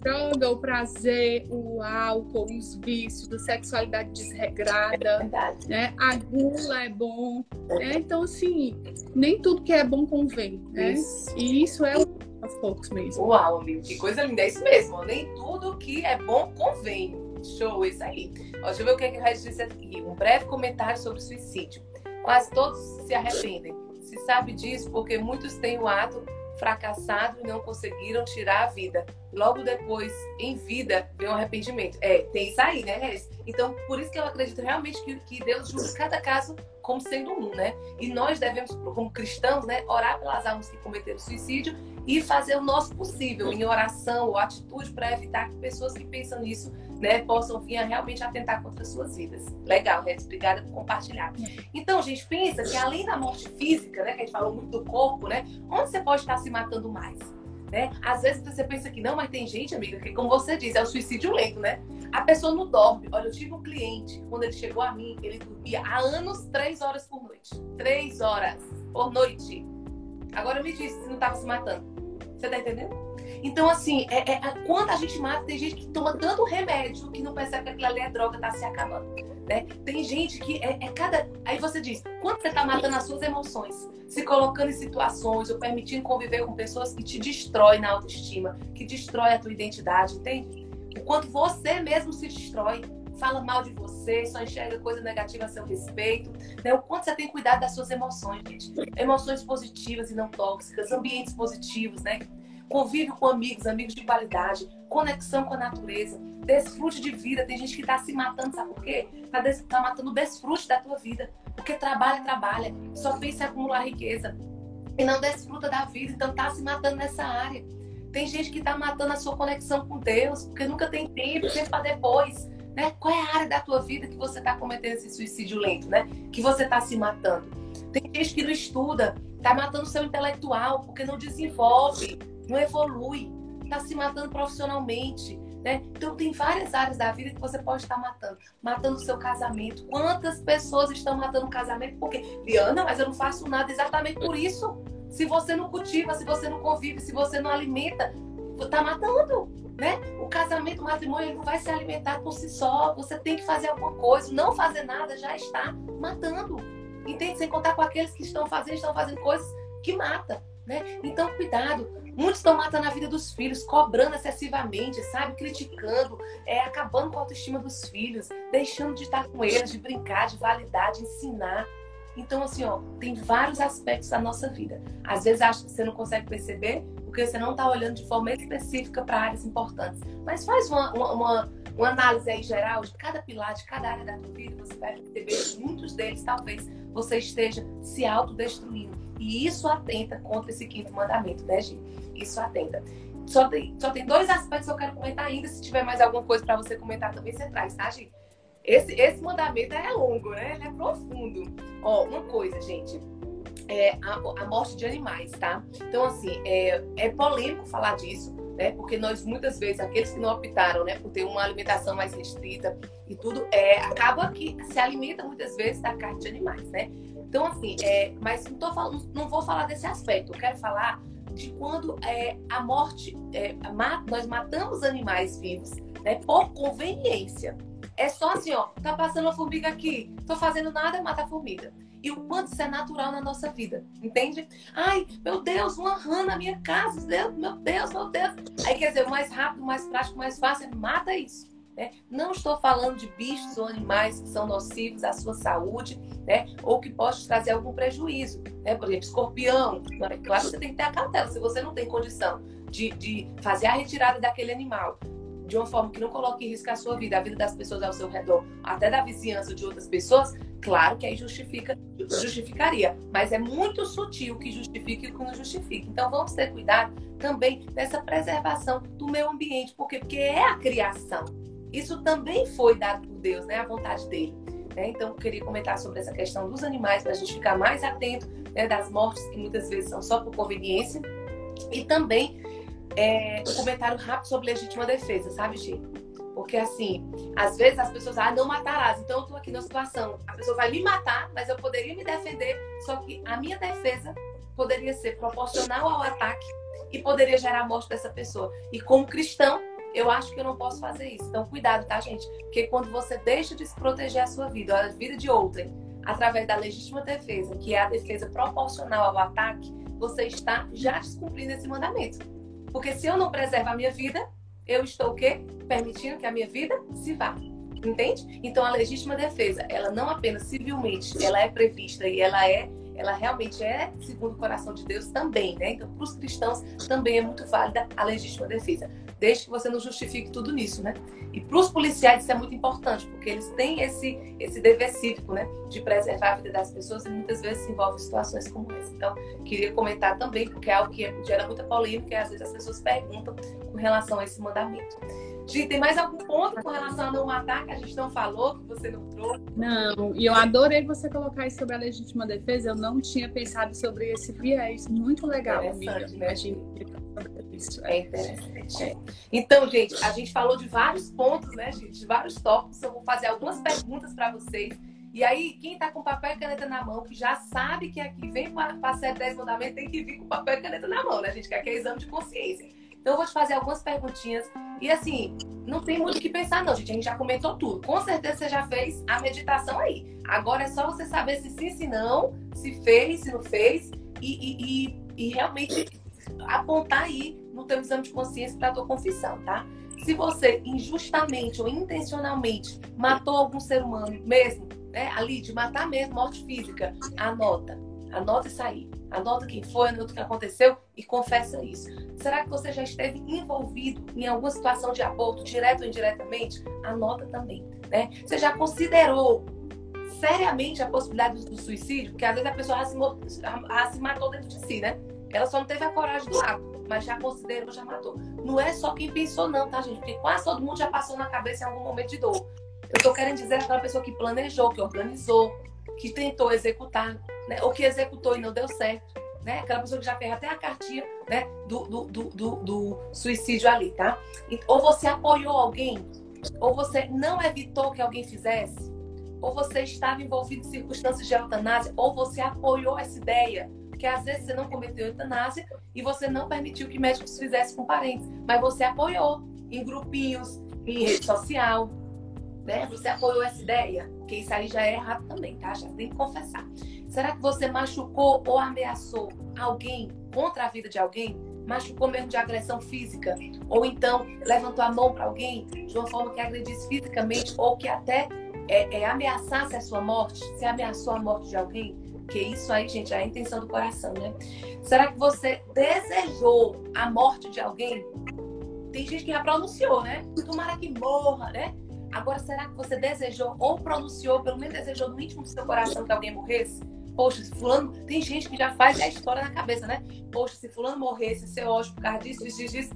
É droga, o prazer, o álcool, os vícios, a sexualidade desregrada, é né? A gula é bom. Né? Então, assim, nem tudo que é bom convém, né? Isso. E isso é aos poucos mesmo. Uau, amigo, que coisa linda. É isso mesmo. Nem tudo que é bom convém. Show, isso aí. Ó, deixa eu ver o que, é que o Regis disse aqui. Um breve comentário sobre suicídio. Quase todos se arrependem. Se sabe disso porque muitos têm o ato fracassado e não conseguiram tirar a vida. Logo depois, em vida, vem o arrependimento. É, tem isso aí, né, Regis? Então, por isso que eu acredito realmente que, que Deus julga cada caso como sendo um, né? E nós devemos, como cristãos, né, orar pelas almas que cometeram suicídio e fazer o nosso possível em oração ou atitude para evitar que pessoas que pensam nisso né, possam vir realmente atentar contra suas vidas. Legal, Regis, obrigada por compartilhar. Então, gente, pensa que além da morte física, né, que a gente falou muito do corpo, né, onde você pode estar se matando mais? Né? Às vezes você pensa que não, mas tem gente, amiga, que como você diz, é o suicídio lento, né? A pessoa não dorme. Olha, eu tive um cliente, quando ele chegou a mim, ele dormia há anos três horas por noite. Três horas. por noite. Agora me diz se não estava se matando. Você tá entendendo? Então, assim, é, é, quando a gente mata, tem gente que toma tanto remédio que não percebe que aquilo ali é droga, tá se acabando. Né? Tem gente que é, é cada. Aí você diz, quando você tá matando as suas emoções, se colocando em situações ou permitindo conviver com pessoas que te destroem na autoestima, que destrói a tua identidade, entende? O quanto você mesmo se destrói, fala mal de você, só enxerga coisa negativa a seu respeito, né? O quanto você tem cuidado das suas emoções, gente. Emoções positivas e não tóxicas, ambientes positivos, né? convívio com amigos, amigos de qualidade, conexão com a natureza, desfrute de vida. Tem gente que está se matando, sabe por quê? Está des... tá matando o desfrute da tua vida. Porque trabalha, trabalha, só pensa em acumular riqueza e não desfruta da vida, então está se matando nessa área. Tem gente que está matando a sua conexão com Deus, porque nunca tem tempo, tempo para depois. Né? Qual é a área da tua vida que você está cometendo esse suicídio lento, né? Que você está se matando. Tem gente que não estuda, está matando seu intelectual, porque não desenvolve, não evolui, está se matando profissionalmente. Né? Então tem várias áreas da vida que você pode estar matando. Matando o seu casamento. Quantas pessoas estão matando o casamento? Porque, Liana, mas eu não faço nada exatamente por isso. Se você não cultiva, se você não convive, se você não alimenta, está matando. Né? O casamento, o matrimônio, não vai se alimentar por si só. Você tem que fazer alguma coisa. Não fazer nada já está matando. Entende? Sem contar com aqueles que estão fazendo, estão fazendo coisas que matam. Né? Então, cuidado. Muitos estão matando a vida dos filhos, cobrando excessivamente, sabe? Criticando, é, acabando com a autoestima dos filhos, deixando de estar com eles, de brincar, de validar, de ensinar. Então, assim, ó, tem vários aspectos da nossa vida. Às vezes acha que você não consegue perceber, porque você não está olhando de forma específica para áreas importantes. Mas faz uma, uma, uma, uma, análise aí geral de cada pilar, de cada área da tua vida, você vai perceber que muitos deles talvez você esteja se autodestruindo. E isso atenta contra esse quinto mandamento, né, Gi? Isso atenta. Só tem, só tem dois aspectos que eu quero comentar ainda. Se tiver mais alguma coisa para você comentar também, você traz, tá, Gi? Esse, esse mandamento é longo, né? Ele é profundo. Ó, uma coisa, gente. É a, a morte de animais, tá? Então, assim, é, é polêmico falar disso, né? Porque nós, muitas vezes, aqueles que não optaram, né, por ter uma alimentação mais restrita e tudo, é, acaba que se alimenta muitas vezes da carne de animais, né? Então, assim, é, mas não, tô falando, não vou falar desse aspecto. Eu quero falar de quando é, a morte, é, nós matamos animais vivos né, por conveniência. É só assim, ó, tá passando uma formiga aqui, tô fazendo nada, mata a formiga. E o quanto isso é natural na nossa vida, entende? Ai, meu Deus, uma rã na minha casa, meu Deus, meu Deus. Aí quer dizer, mais rápido, mais prático, mais fácil, mata isso. Né? Não estou falando de bichos ou animais que são nocivos à sua saúde, né? ou que possam trazer algum prejuízo. Né? Por exemplo, escorpião. É claro que você tem que ter a cautela. Se você não tem condição de, de fazer a retirada daquele animal de uma forma que não coloque em risco a sua vida, a vida das pessoas ao seu redor, até da vizinhança de outras pessoas, claro que aí justifica, justificaria. Mas é muito sutil que justifica e que não justifica. Então vamos ter cuidado também dessa preservação do meio ambiente, porque, porque é a criação isso também foi dado por Deus, né? A vontade dele. Né? Então, eu queria comentar sobre essa questão dos animais, para a gente ficar mais atento né, das mortes, que muitas vezes são só por conveniência. E também é, um comentário rápido sobre legítima defesa, sabe, Gi? Porque, assim, às vezes as pessoas, ah, não matarás. Então, eu tô aqui na situação. A pessoa vai me matar, mas eu poderia me defender. Só que a minha defesa poderia ser proporcional ao ataque e poderia gerar a morte dessa pessoa. E como cristão, eu acho que eu não posso fazer isso. Então, cuidado, tá, gente? Porque quando você deixa de se proteger a sua vida, a vida de outrem, através da legítima defesa, que é a defesa proporcional ao ataque, você está já descumprindo esse mandamento. Porque se eu não preservo a minha vida, eu estou o quê? Permitindo que a minha vida se vá. Entende? Então a legítima defesa, ela não apenas civilmente, ela é prevista e ela é ela realmente é segundo o coração de Deus também, né? Então, para os cristãos também é muito válida a legítima defesa, desde que você não justifique tudo nisso, né? E para os policiais isso é muito importante, porque eles têm esse, esse dever cívico, né? De preservar a vida das pessoas e muitas vezes se envolve situações como essa. Então, queria comentar também, porque é algo que gera muita polêmica e às vezes as pessoas perguntam com relação a esse mandamento. Gi, tem mais algum ponto com relação a não matar que a gente não falou, que você não trouxe? Não, e eu adorei você colocar isso sobre a legítima defesa. Eu não tinha pensado sobre esse viés. Muito legal, amiga. Né? Isso é interessante. É. Então, gente, a gente falou de vários pontos, né, gente? De vários tópicos. Eu vou fazer algumas perguntas para vocês E aí, quem está com papel e caneta na mão, que já sabe que aqui vem para série 10 mandamentos, tem que vir com papel e caneta na mão, né, gente? Que aqui é exame de consciência. Então, eu vou te fazer algumas perguntinhas. E assim, não tem muito o que pensar, não, gente. A gente já comentou tudo. Com certeza você já fez a meditação aí. Agora é só você saber se sim, se não, se fez, se não fez. E, e, e, e realmente apontar aí no teu exame de consciência para a tua confissão, tá? Se você injustamente ou intencionalmente matou algum ser humano, mesmo, né, ali de matar mesmo, morte física, anota. Anota isso aí. Anota quem foi, anota o que aconteceu e confessa isso. Será que você já esteve envolvido em alguma situação de aborto, direto ou indiretamente? Anota também. Né? Você já considerou seriamente a possibilidade do suicídio? Porque às vezes a pessoa já se, já se matou dentro de si, né? Ela só não teve a coragem do ato, mas já considerou, já matou. Não é só quem pensou, não, tá, gente? Porque quase todo mundo já passou na cabeça em algum momento de dor. Eu tô querendo dizer aquela pessoa que planejou, que organizou, que tentou executar, né? ou que executou e não deu certo. Né? Aquela pessoa que já fez até a cartinha né? do, do, do, do, do suicídio ali, tá? Ou você apoiou alguém, ou você não evitou que alguém fizesse, ou você estava envolvido em circunstâncias de eutanásia, ou você apoiou essa ideia porque às vezes você não cometeu eutanásia e você não permitiu que médicos fizessem com parentes, mas você apoiou em grupinhos, em rede social, né? Você apoiou essa ideia, que isso aí já é errado também, tá? Já tem que confessar. Será que você machucou ou ameaçou alguém contra a vida de alguém? Machucou mesmo de agressão física? Ou então levantou a mão para alguém de uma forma que agredisse fisicamente ou que até é, é, ameaçasse a sua morte? Se ameaçou a morte de alguém? Porque isso aí, gente, é a intenção do coração, né? Será que você desejou a morte de alguém? Tem gente que já pronunciou, né? Tomara que morra, né? Agora, será que você desejou ou pronunciou, pelo menos desejou no íntimo do seu coração que alguém morresse? Poxa, se fulano. Tem gente que já faz a história na cabeça, né? Poxa, se fulano morresse, seu ódio por causa disso, disso, disso.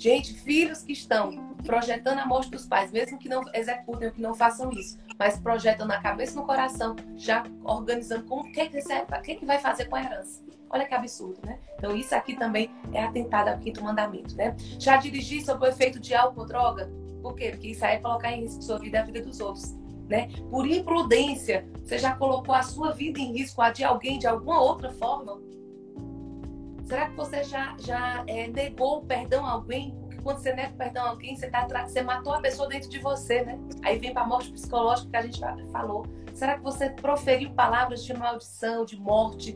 Gente, filhos que estão projetando a morte dos pais, mesmo que não executem que não façam isso, mas projetam na cabeça e no coração, já organizando como o que, que, que, vai fazer com a herança. Olha que absurdo, né? Então, isso aqui também é atentado ao quinto mandamento, né? Já dirigir sob o efeito de álcool droga? Por quê? Porque isso aí é colocar em risco sua vida e a vida dos outros. Né? Por imprudência, você já colocou a sua vida em risco, a de alguém, de alguma outra forma? Será que você já, já é, negou o perdão a alguém? Porque quando você nega o perdão a alguém, você, tá, você matou a pessoa dentro de você, né? Aí vem para a morte psicológica que a gente falou. Será que você proferiu palavras de maldição, de morte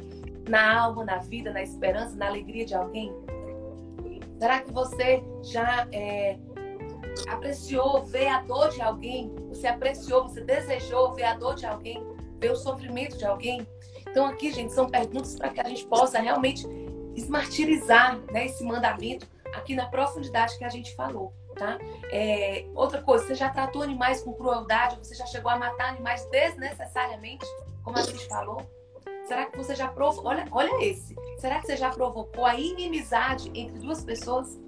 na alma, na vida, na esperança, na alegria de alguém? Será que você já é, apreciou ver a dor de alguém? Você apreciou, você desejou ver a dor de alguém? Ver o sofrimento de alguém? Então, aqui, gente, são perguntas para que a gente possa realmente esmartirizar né, esse mandamento aqui na profundidade que a gente falou. Tá? É, outra coisa, você já tratou animais com crueldade? Você já chegou a matar animais desnecessariamente, como a gente falou? Será que você já provocou? Olha, olha esse. Será que você já provocou a inimizade entre duas pessoas?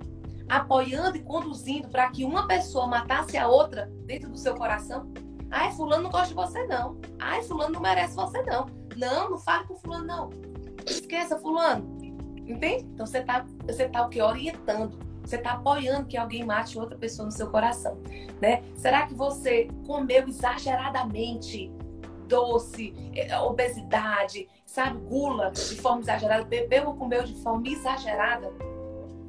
Apoiando e conduzindo para que uma pessoa matasse a outra dentro do seu coração? Ai, fulano não gosta de você, não. Ai, fulano não merece você, não. Não, não fale com fulano, não. Esqueça, fulano. Entende? Então você está você tá o que? Orientando. Você está apoiando que alguém mate outra pessoa no seu coração. Né? Será que você comeu exageradamente doce, é, obesidade, sabe, gula de forma exagerada, bebeu ou comeu de forma exagerada,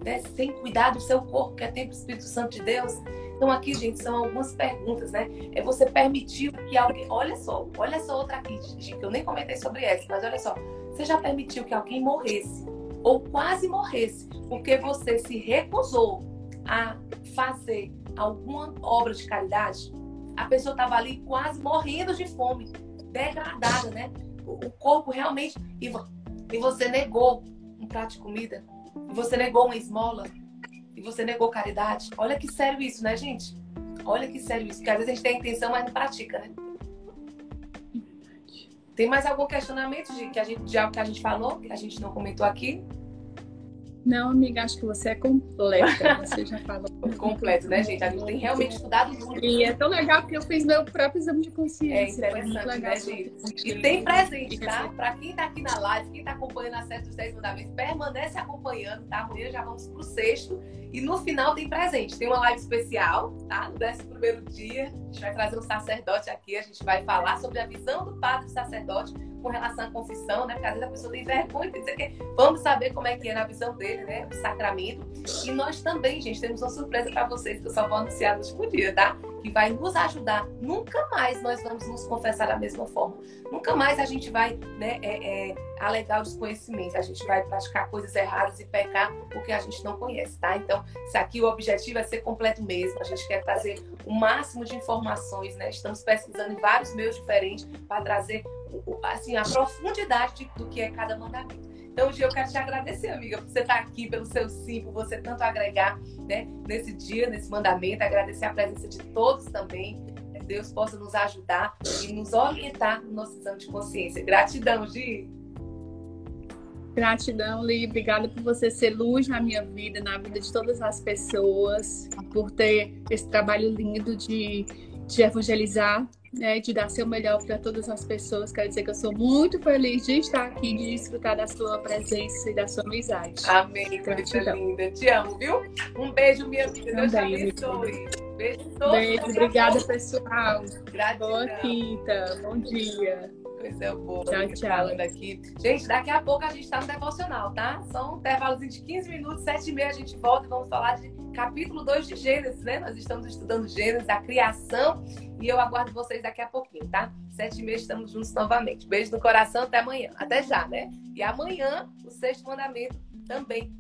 né? sem cuidar do seu corpo, que é tempo do Espírito Santo de Deus? Então aqui, gente, são algumas perguntas, né? É você permitir que alguém, olha só, olha só outra aqui, gente, que eu nem comentei sobre essa, mas olha só, você já permitiu que alguém morresse ou quase morresse, porque você se recusou a fazer alguma obra de caridade, a pessoa estava ali quase morrendo de fome, degradada, né? O corpo realmente. E você negou um prato de comida, e você negou uma esmola, e você negou caridade. Olha que sério isso, né, gente? Olha que sério isso, porque às vezes a gente tem a intenção, mas não pratica, né? Tem mais algum questionamento de, que a gente, de algo que a gente falou, que a gente não comentou aqui? Não, amiga, acho que você é completa. Você já falou. Completo, né, gente? A gente tem realmente estudado muito. E é tão legal porque eu fiz meu próprio exame de consciência. É interessante, legal, né, gente? E tem presente, tá? Para quem tá aqui na live, quem tá acompanhando a série dos 10 mandamentos, permanece acompanhando, tá? Amanhã já vamos pro sexto. E no final tem presente. Tem uma live especial, tá? No 11 primeiro dia, a gente vai trazer um sacerdote aqui, a gente vai falar sobre a visão do padre sacerdote com relação à confissão, né? Porque às vezes a pessoa tem vergonha de dizer que vamos saber como é que é na visão dele, né? O sacramento. E nós também, gente, temos uma surpresa para vocês que eu só vou anunciar no último dia, tá? Que vai nos ajudar. Nunca mais nós vamos nos confessar da mesma forma. Nunca mais a gente vai, né, é, é, alegar o desconhecimento. A gente vai praticar coisas erradas e pecar porque a gente não conhece, tá? Então, se aqui o objetivo é ser completo mesmo, a gente quer trazer o máximo de informações, né? Estamos pesquisando em vários meios diferentes para trazer assim, a profundidade do que é cada mandamento. Então, Gia, eu quero te agradecer, amiga, por você estar aqui, pelo seu sim, por você tanto agregar né, nesse dia, nesse mandamento. Agradecer a presença de todos também. Deus possa nos ajudar e nos orientar no nosso exame de consciência. Gratidão, Gi. Gratidão, Li. Obrigada por você ser luz na minha vida, na vida de todas as pessoas, por ter esse trabalho lindo de, de evangelizar né, de dar seu melhor para todas as pessoas. Quero dizer que eu sou muito feliz de estar aqui, de desfrutar da sua presença e da sua amizade. Amém, coisa linda. Te amo, viu? Um beijo, minha amiga. Deus te abençoe. Beijo, todos. Beijo, obrigada, pessoal. Gratidão. Boa quinta, bom dia. Coisa boa. Tchau, tchau. Aqui. Gente, daqui a pouco a gente está no devocional, tá? São intervalos de 15 minutos, 7 e meia a gente volta e vamos falar de capítulo 2 de Gênesis, né? Nós estamos estudando Gênesis, a criação e eu aguardo vocês daqui a pouquinho, tá? Sete e meia estamos juntos novamente. Beijo no coração, até amanhã. Até já, né? E amanhã, o sexto mandamento também